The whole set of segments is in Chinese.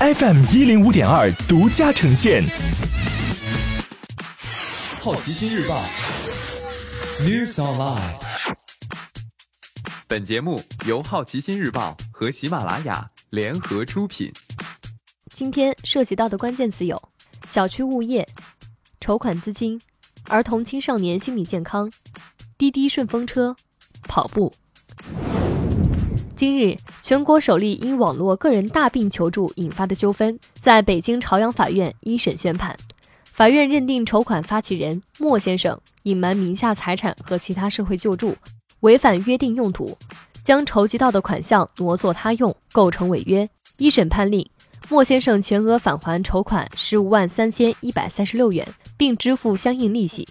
FM 一零五点二独家呈现。好奇心日报，News Online。本节目由好奇心日报和喜马拉雅联合出品。今天涉及到的关键词有：小区物业、筹款资金、儿童青少年心理健康、滴滴顺风车、跑步。今日，全国首例因网络个人大病求助引发的纠纷，在北京朝阳法院一审宣判。法院认定筹款发起人莫先生隐瞒名下财产和其他社会救助，违反约定用途，将筹集到的款项挪作他用，构成违约。一审判令莫先生全额返还筹款十五万三千一百三十六元，并支付相应利息。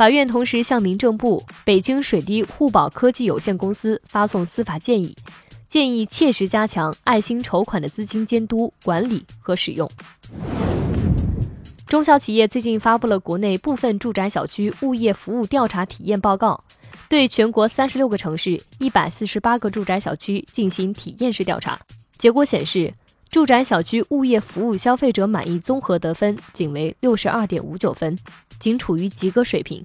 法院同时向民政部、北京水滴互保科技有限公司发送司法建议。建议切实加强爱心筹款的资金监督管理和使用。中小企业最近发布了国内部分住宅小区物业服务调查体验报告，对全国三十六个城市一百四十八个住宅小区进行体验式调查。结果显示，住宅小区物业服务消费者满意综合得分仅为六十二点五九分，仅处于及格水平。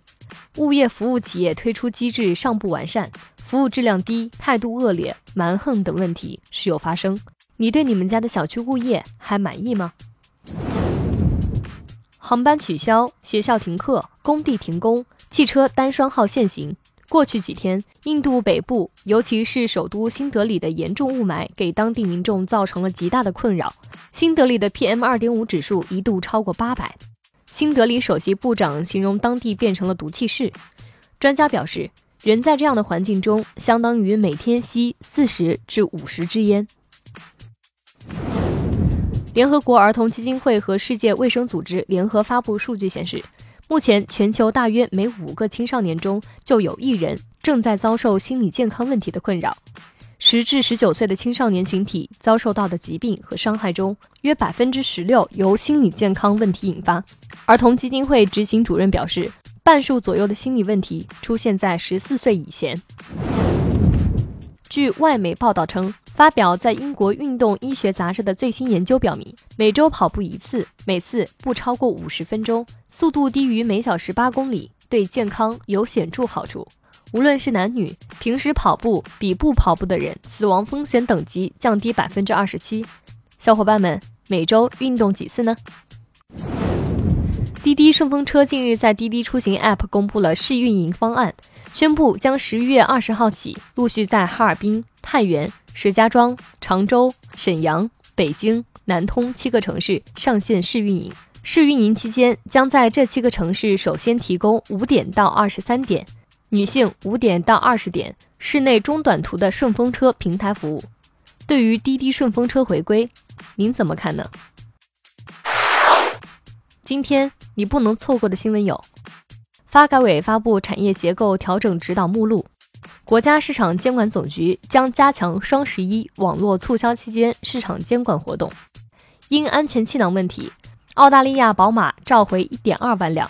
物业服务企业推出机制尚不完善。服务质量低、态度恶劣、蛮横等问题时有发生。你对你们家的小区物业还满意吗？航班取消，学校停课，工地停工，汽车单双号限行。过去几天，印度北部，尤其是首都新德里的严重雾霾，给当地民众造成了极大的困扰。新德里的 PM 二点五指数一度超过八百。新德里首席部长形容当地变成了毒气室。专家表示。人在这样的环境中，相当于每天吸四十至五十支烟。联合国儿童基金会和世界卫生组织联合发布数据显示，目前全球大约每五个青少年中就有一人正在遭受心理健康问题的困扰。十至十九岁的青少年群体遭受到的疾病和伤害中，约百分之十六由心理健康问题引发。儿童基金会执行主任表示。半数左右的心理问题出现在十四岁以前。据外媒报道称，发表在英国运动医学杂志的最新研究表明，每周跑步一次，每次不超过五十分钟，速度低于每小时八公里，对健康有显著好处。无论是男女，平时跑步比不跑步的人死亡风险等级降低百分之二十七。小伙伴们，每周运动几次呢？滴滴顺风车近日在滴滴出行 App 公布了试运营方案，宣布将十一月二十号起陆续在哈尔滨、太原、石家庄、常州、沈阳、北京、南通七个城市上线试运营。试运营期间，将在这七个城市首先提供五点到二十三点、女性五点到二十点室内中短途的顺风车平台服务。对于滴滴顺风车回归，您怎么看呢？今天你不能错过的新闻有：发改委发布产业结构调整指导目录；国家市场监管总局将加强双十一网络促销期间市场监管活动；因安全气囊问题，澳大利亚宝马召回1.2万辆。